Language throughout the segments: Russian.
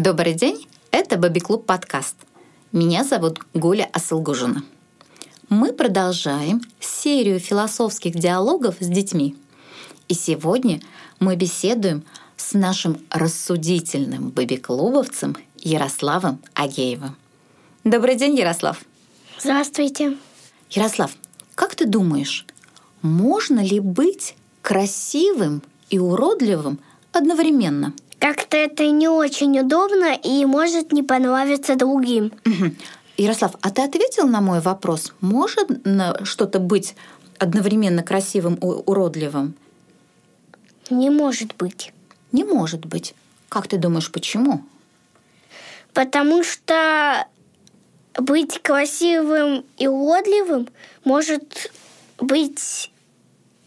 Добрый день, это Бэби Клуб подкаст. Меня зовут Гуля Асылгужина. Мы продолжаем серию философских диалогов с детьми. И сегодня мы беседуем с нашим рассудительным бэби-клубовцем Ярославом Агеевым. Добрый день, Ярослав. Здравствуйте. Ярослав, как ты думаешь, можно ли быть красивым и уродливым одновременно? Как-то это не очень удобно и может не понравиться другим. Угу. Ярослав, а ты ответил на мой вопрос? Может что-то быть одновременно красивым и уродливым? Не может быть. Не может быть. Как ты думаешь, почему? Потому что быть красивым и уродливым может быть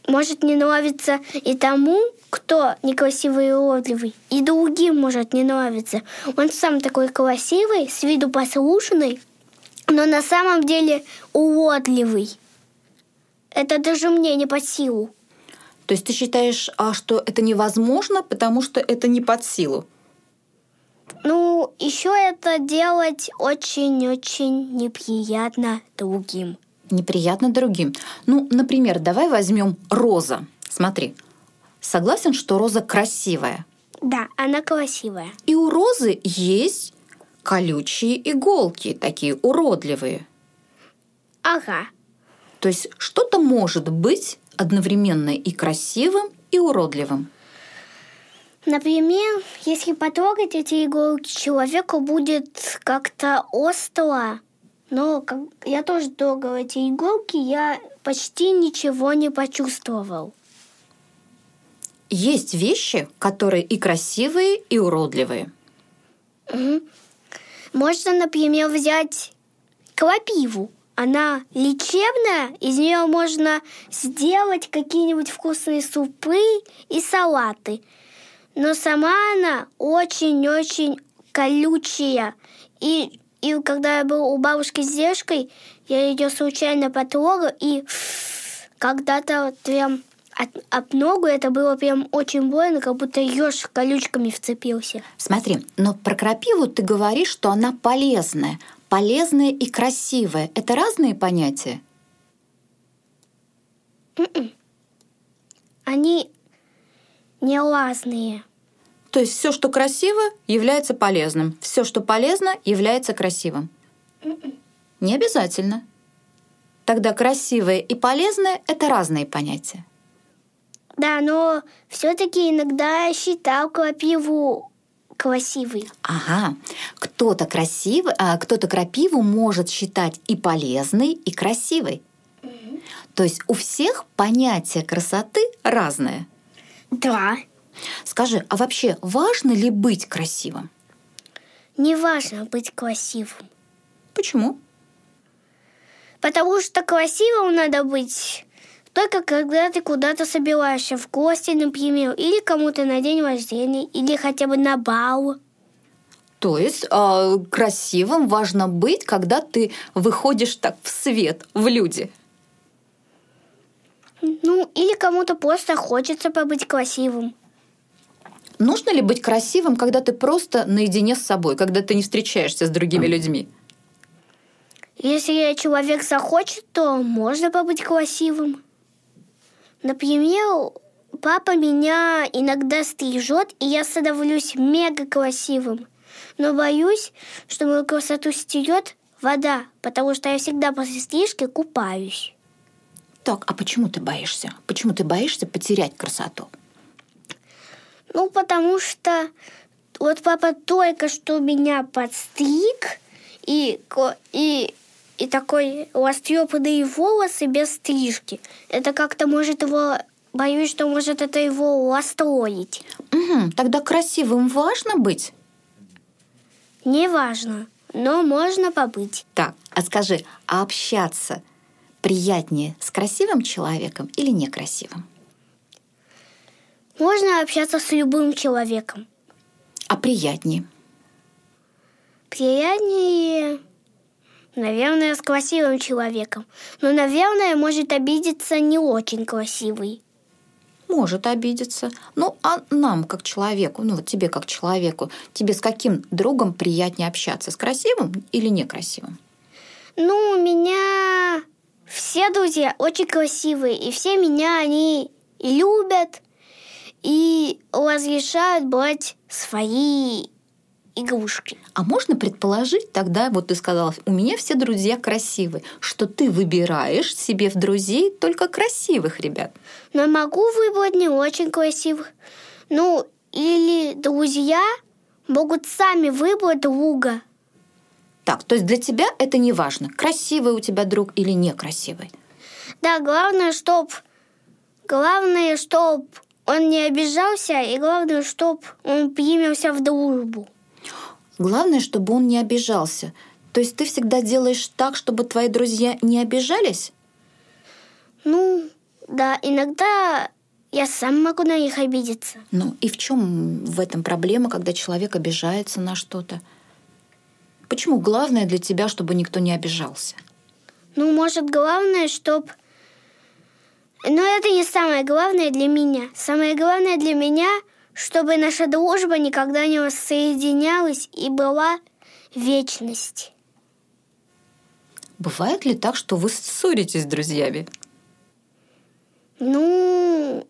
может не нравиться и тому, кто некрасивый и уродливый, и другим может не нравиться. Он сам такой красивый, с виду послушный, но на самом деле уродливый. Это даже мне не под силу. То есть ты считаешь, а что это невозможно, потому что это не под силу? Ну, еще это делать очень-очень неприятно другим. Неприятно другим. Ну, например, давай возьмем роза. Смотри, согласен, что роза красивая? Да, она красивая. И у розы есть колючие иголки, такие уродливые. Ага. То есть что-то может быть одновременно и красивым, и уродливым. Например, если потрогать эти иголки, человеку будет как-то остро. Но как, я тоже трогал эти иголки, я почти ничего не почувствовал. Есть вещи, которые и красивые, и уродливые. Угу. Можно, например, взять крапиву. Она лечебная, из нее можно сделать какие-нибудь вкусные супы и салаты но сама она очень-очень колючая. И, и когда я был у бабушки с дедушкой, я ее случайно потрогал, и когда-то вот прям от, об ногу это было прям очень больно, как будто еж колючками вцепился. Смотри, но про крапиву ты говоришь, что она полезная. Полезная и красивая. Это разные понятия? М-м. Они не разные. То есть все, что красиво, является полезным. Все, что полезно, является красивым. Не обязательно. Тогда красивое и полезное – это разные понятия. Да, но все-таки иногда я считал крапиву красивой. Ага. Кто-то красивый, а кто-то крапиву может считать и полезной, и красивой. Угу. То есть у всех понятие красоты разное. Да. Скажи, а вообще важно ли быть красивым? Не важно быть красивым. Почему? Потому что красивым надо быть только когда ты куда-то собираешься, в гости, например, или кому-то на день рождения, или хотя бы на бал. То есть э, красивым важно быть, когда ты выходишь так в свет, в люди. Ну, или кому-то просто хочется побыть красивым. Нужно ли быть красивым, когда ты просто наедине с собой, когда ты не встречаешься с другими людьми? Если человек захочет, то можно побыть красивым. Например, папа меня иногда стрижет, и я становлюсь мега красивым. Но боюсь, что мою красоту стерет вода, потому что я всегда после стрижки купаюсь. Так, а почему ты боишься? Почему ты боишься потерять красоту? Ну, потому что вот папа только что меня подстриг, и, и, и такой растрепанные волосы без стрижки. Это как-то может его... Боюсь, что может это его расстроить. Угу, тогда красивым важно быть? Не важно, но можно побыть. Так, а скажи, а общаться приятнее с красивым человеком или некрасивым? Можно общаться с любым человеком. А приятнее? Приятнее, наверное, с красивым человеком. Но, наверное, может обидеться не очень красивый. может обидеться. Ну, а нам, как человеку, ну вот тебе как человеку, тебе с каким другом приятнее общаться? С красивым или некрасивым? Ну, у меня все друзья очень красивые, и все меня они любят и разрешают брать свои игрушки. А можно предположить тогда, вот ты сказала, у меня все друзья красивые, что ты выбираешь себе в друзей только красивых ребят. Но могу выбрать не очень красивых. Ну, или друзья могут сами выбрать друга. Так, то есть для тебя это не важно, красивый у тебя друг или некрасивый. Да, главное, чтоб главное, чтоб он не обижался, и главное, чтоб он примился в дружбу. Главное, чтобы он не обижался. То есть ты всегда делаешь так, чтобы твои друзья не обижались? Ну, да, иногда я сам могу на них обидеться. Ну и в чем в этом проблема, когда человек обижается на что-то? Почему главное для тебя, чтобы никто не обижался? Ну, может, главное, чтоб... Но это не самое главное для меня. Самое главное для меня, чтобы наша дружба никогда не воссоединялась и была вечность. Бывает ли так, что вы ссоритесь с друзьями? Ну,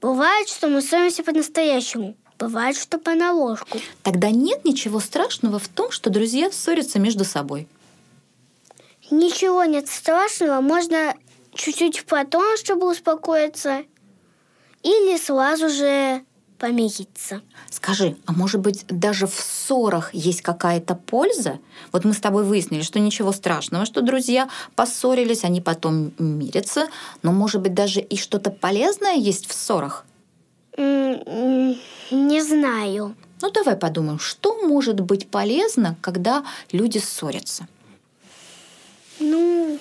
бывает, что мы ссоримся по-настоящему. Бывает, что поналожку. Тогда нет ничего страшного в том, что друзья ссорятся между собой. Ничего нет страшного. Можно чуть-чуть потом, чтобы успокоиться. Или сразу же помириться. Скажи, а может быть даже в ссорах есть какая-то польза? Вот мы с тобой выяснили, что ничего страшного, что друзья поссорились, они потом мирятся, но может быть даже и что-то полезное есть в ссорах? Не знаю. Ну давай подумаем, что может быть полезно, когда люди ссорятся? Ну,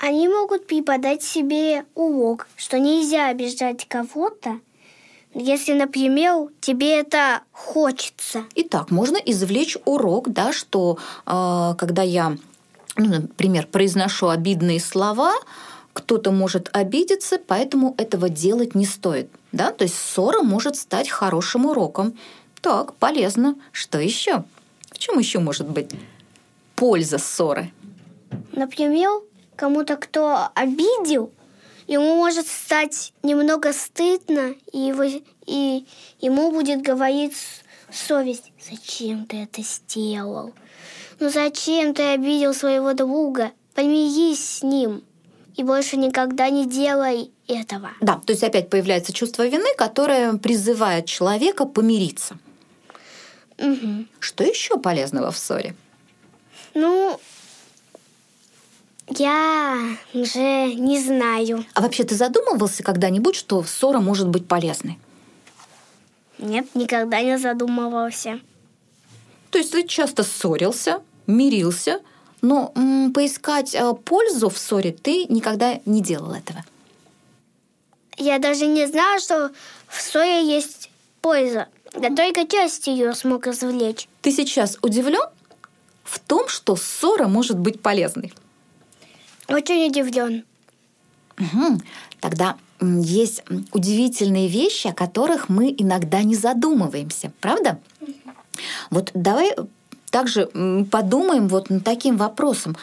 они могут преподать себе урок, что нельзя обижать кого-то, если, например, тебе это хочется. Итак, можно извлечь урок, да, что э, когда я, ну, например, произношу обидные слова, кто-то может обидеться, поэтому этого делать не стоит. Да? То есть ссора может стать хорошим уроком. Так, полезно. Что еще? В чем еще может быть польза ссоры? Например, кому-то, кто обидел, ему может стать немного стыдно, и, его, и ему будет говорить совесть, зачем ты это сделал? Ну зачем ты обидел своего друга? Помирись с ним и больше никогда не делай этого. Да, то есть опять появляется чувство вины, которое призывает человека помириться. Угу. Что еще полезного в ссоре? Ну, я уже не знаю. А вообще ты задумывался когда-нибудь, что ссора может быть полезной? Нет, никогда не задумывался. То есть ты часто ссорился, мирился, но м, поискать э, пользу в ссоре ты никогда не делал этого. Я даже не знала, что в ссоре есть польза. Я только часть ее смог извлечь. Ты сейчас удивлен в том, что ссора может быть полезной? Очень удивлен. Угу. Тогда есть удивительные вещи, о которых мы иногда не задумываемся, правда? Угу. Вот давай также подумаем вот над таким вопросом.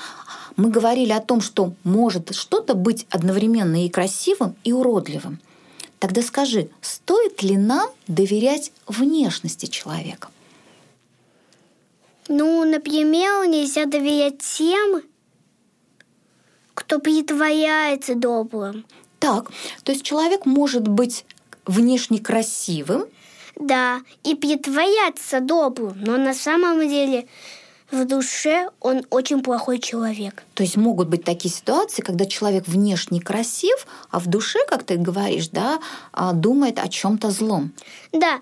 Мы говорили о том, что может что-то быть одновременно и красивым, и уродливым. Тогда скажи, стоит ли нам доверять внешности человека? Ну, например, нельзя доверять тем, кто притворяется добрым. Так, то есть человек может быть внешне красивым, да, и притворяться добрым, но на самом деле в душе он очень плохой человек. То есть могут быть такие ситуации, когда человек внешне красив, а в душе, как ты говоришь, да, а, думает о чем-то злом. Да,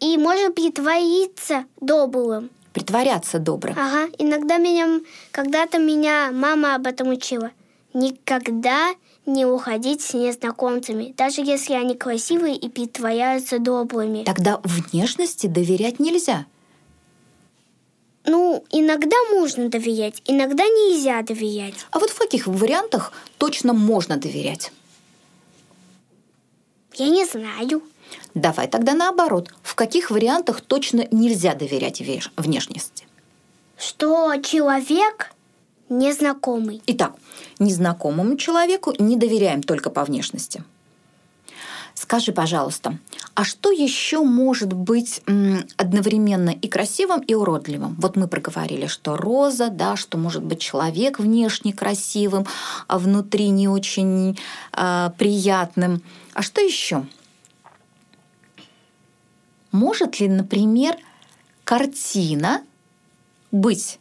и может притвориться добрым. Притворяться добрым. Ага, иногда меня, когда-то меня мама об этом учила. Никогда не уходить с незнакомцами, даже если они красивые и притворяются добрыми. Тогда внешности доверять нельзя. Ну, иногда можно доверять, иногда нельзя доверять. А вот в каких вариантах точно можно доверять? Я не знаю. Давай тогда наоборот. В каких вариантах точно нельзя доверять внешности? Что человек незнакомый. Итак, незнакомому человеку не доверяем только по внешности. Скажи, пожалуйста, а что еще может быть одновременно и красивым, и уродливым? Вот мы проговорили, что роза, да, что может быть человек внешне красивым, а внутри не очень а, приятным. А что еще? Может ли, например, картина быть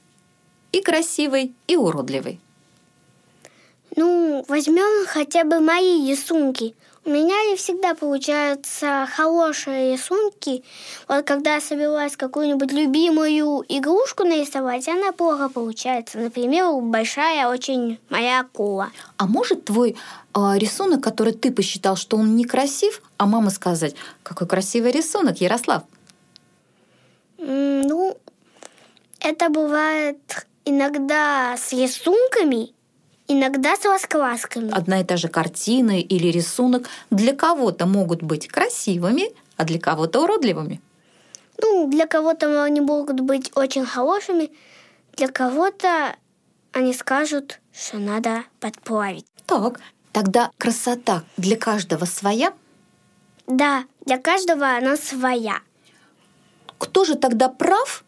и красивой, и уродливой? Ну, возьмем хотя бы мои рисунки. У меня не всегда получаются хорошие рисунки. Вот когда я собираюсь какую-нибудь любимую игрушку нарисовать, она плохо получается. Например, большая очень моя акула. А может твой а, рисунок, который ты посчитал, что он некрасив, а мама сказать, какой красивый рисунок, Ярослав? Ну, это бывает иногда с рисунками, иногда с раскрасками. Одна и та же картина или рисунок для кого-то могут быть красивыми, а для кого-то уродливыми. Ну, для кого-то они могут быть очень хорошими, для кого-то они скажут, что надо подплавить. Так, тогда красота для каждого своя. Да, для каждого она своя. Кто же тогда прав,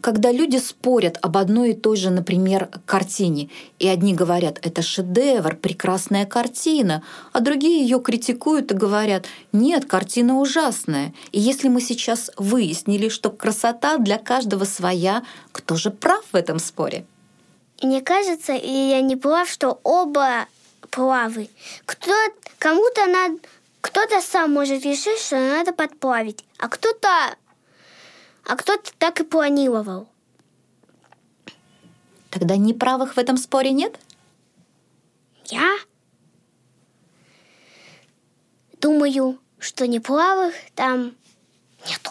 когда люди спорят об одной и той же, например, картине, и одни говорят, это шедевр, прекрасная картина, а другие ее критикуют и говорят, нет, картина ужасная. И если мы сейчас выяснили, что красота для каждого своя, кто же прав в этом споре? И мне кажется, или я не прав, что оба правы. Кто, кому-то надо, кто-то сам может решить, что надо подплавить, а кто-то, а кто-то так и планировал. Тогда неправых в этом споре нет? Я думаю, что неправых там нету.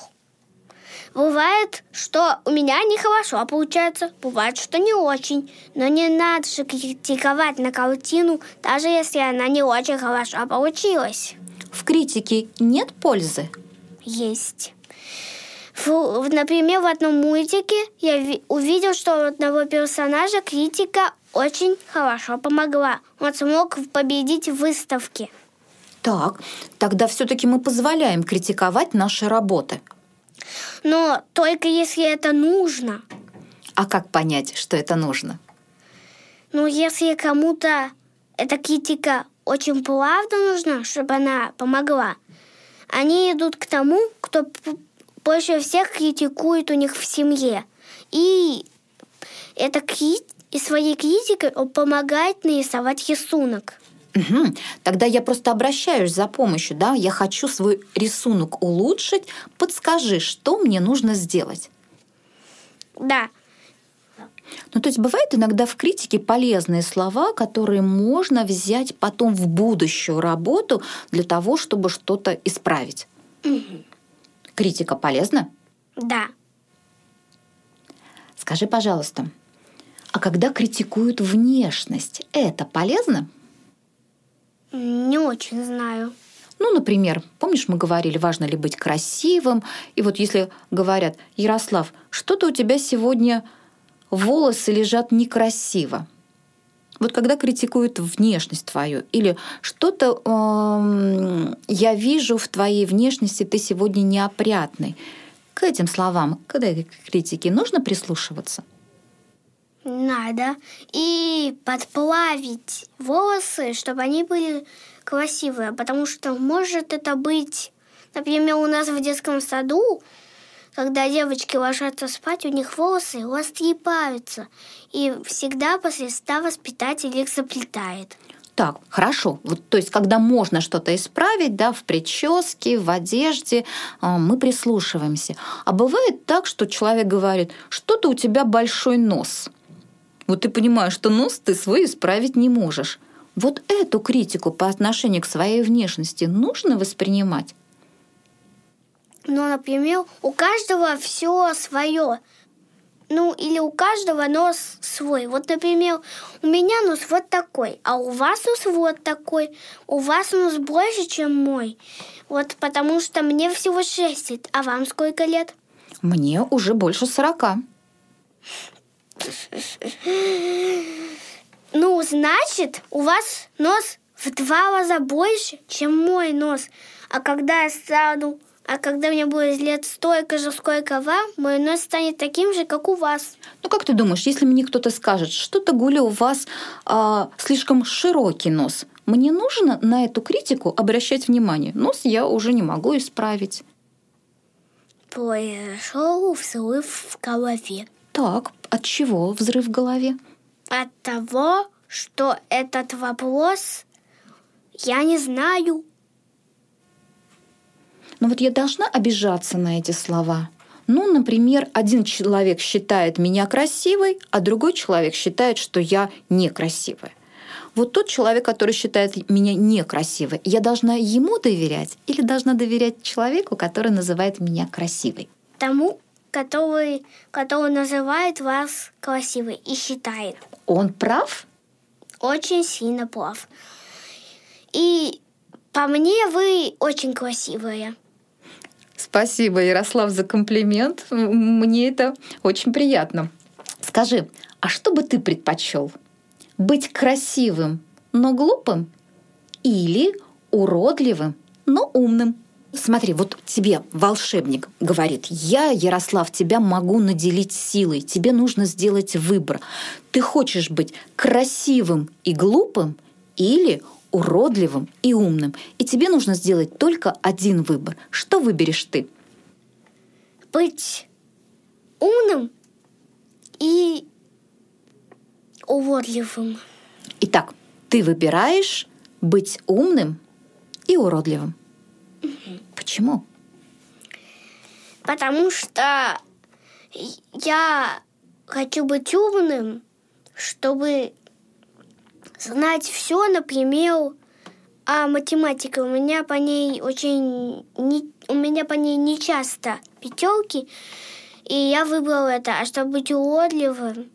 Бывает, что у меня нехорошо получается, бывает, что не очень. Но не надо же критиковать на картину, даже если она не очень хорошо получилась. В критике нет пользы? Есть. Фу, например, в одном мультике я ви- увидел, что у одного персонажа критика очень хорошо помогла. Он смог победить в выставке. Так, тогда все-таки мы позволяем критиковать наши работы. Но только если это нужно. А как понять, что это нужно? Ну, если кому-то эта критика очень правда нужна, чтобы она помогла, они идут к тому, кто больше всех критикует у них в семье. И эта кри- и своей критикой он помогает нарисовать рисунок. Мгм. Тогда я просто обращаюсь за помощью, да? Я хочу свой рисунок улучшить. Подскажи, что мне нужно сделать? Да, Ну, то есть бывают иногда в критике полезные слова, которые можно взять потом в будущую работу для того, чтобы что-то исправить. Критика полезна? да. Скажи, пожалуйста, а когда критикуют внешность, это полезно? Не очень знаю. Ну, например, помнишь, мы говорили, важно ли быть красивым? И вот если говорят, Ярослав, что-то у тебя сегодня волосы лежат некрасиво. Вот когда критикуют внешность твою, или что-то эм, я вижу в твоей внешности, ты сегодня неопрятный. К этим словам, к этой критике нужно прислушиваться? Надо. И подплавить волосы, чтобы они были красивые. Потому что может это быть... Например, у нас в детском саду, когда девочки ложатся спать, у них волосы растрепаются. И всегда после ста воспитатель их заплетает. Так, хорошо. Вот, то есть, когда можно что-то исправить, да, в прическе, в одежде, а, мы прислушиваемся. А бывает так, что человек говорит, что-то у тебя большой нос. Вот ты понимаешь, что нос ты свой исправить не можешь. Вот эту критику по отношению к своей внешности нужно воспринимать. Но, например, у каждого все свое. ну, или у каждого нос свой. Вот, например, у меня нос вот такой, а у вас нос вот такой. У вас нос больше, чем мой. Вот потому что мне всего шесть лет. А вам сколько лет? Мне уже больше сорока. Ну, значит, у вас нос в два раза больше, чем мой нос. А когда я стану а когда мне будет лет столько же, сколько вам, мой нос станет таким же, как у вас. Ну, как ты думаешь, если мне кто-то скажет, что-то, Гуля, у вас а, слишком широкий нос, мне нужно на эту критику обращать внимание? Нос я уже не могу исправить. Произошел взрыв в голове. Так, от чего взрыв в голове? От того, что этот вопрос я не знаю. Но вот я должна обижаться на эти слова. Ну, например, один человек считает меня красивой, а другой человек считает, что я некрасивая. Вот тот человек, который считает меня некрасивой, я должна ему доверять или должна доверять человеку, который называет меня красивой? Тому, который, который называет вас красивой и считает. Он прав? Очень сильно прав. И по мне вы очень красивая. Спасибо, Ярослав, за комплимент. Мне это очень приятно. Скажи, а что бы ты предпочел? Быть красивым, но глупым? Или уродливым, но умным? Смотри, вот тебе волшебник говорит, я, Ярослав, тебя могу наделить силой, тебе нужно сделать выбор. Ты хочешь быть красивым и глупым или уродливым и умным. И тебе нужно сделать только один выбор. Что выберешь ты? Быть умным и уродливым. Итак, ты выбираешь быть умным и уродливым. Угу. Почему? Потому что я хочу быть умным, чтобы знать все, например, а математика. У меня по ней очень не, у меня по ней не часто пятерки, и я выбрал это. А чтобы быть уродливым,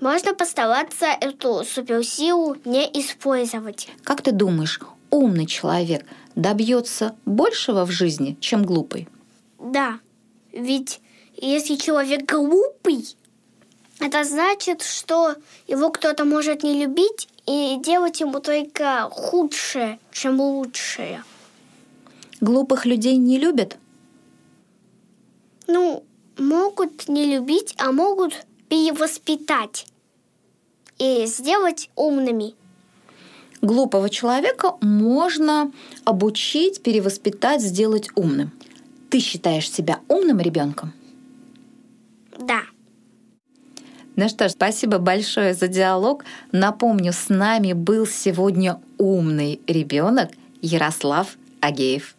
можно постараться эту суперсилу не использовать. Как ты думаешь, умный человек добьется большего в жизни, чем глупый? Да, ведь если человек глупый, это значит, что его кто-то может не любить и делать ему только худшее, чем лучшее. Глупых людей не любят? Ну, могут не любить, а могут перевоспитать и сделать умными. Глупого человека можно обучить, перевоспитать, сделать умным. Ты считаешь себя умным ребенком? Да. Ну что ж, спасибо большое за диалог. Напомню, с нами был сегодня умный ребенок Ярослав Агеев.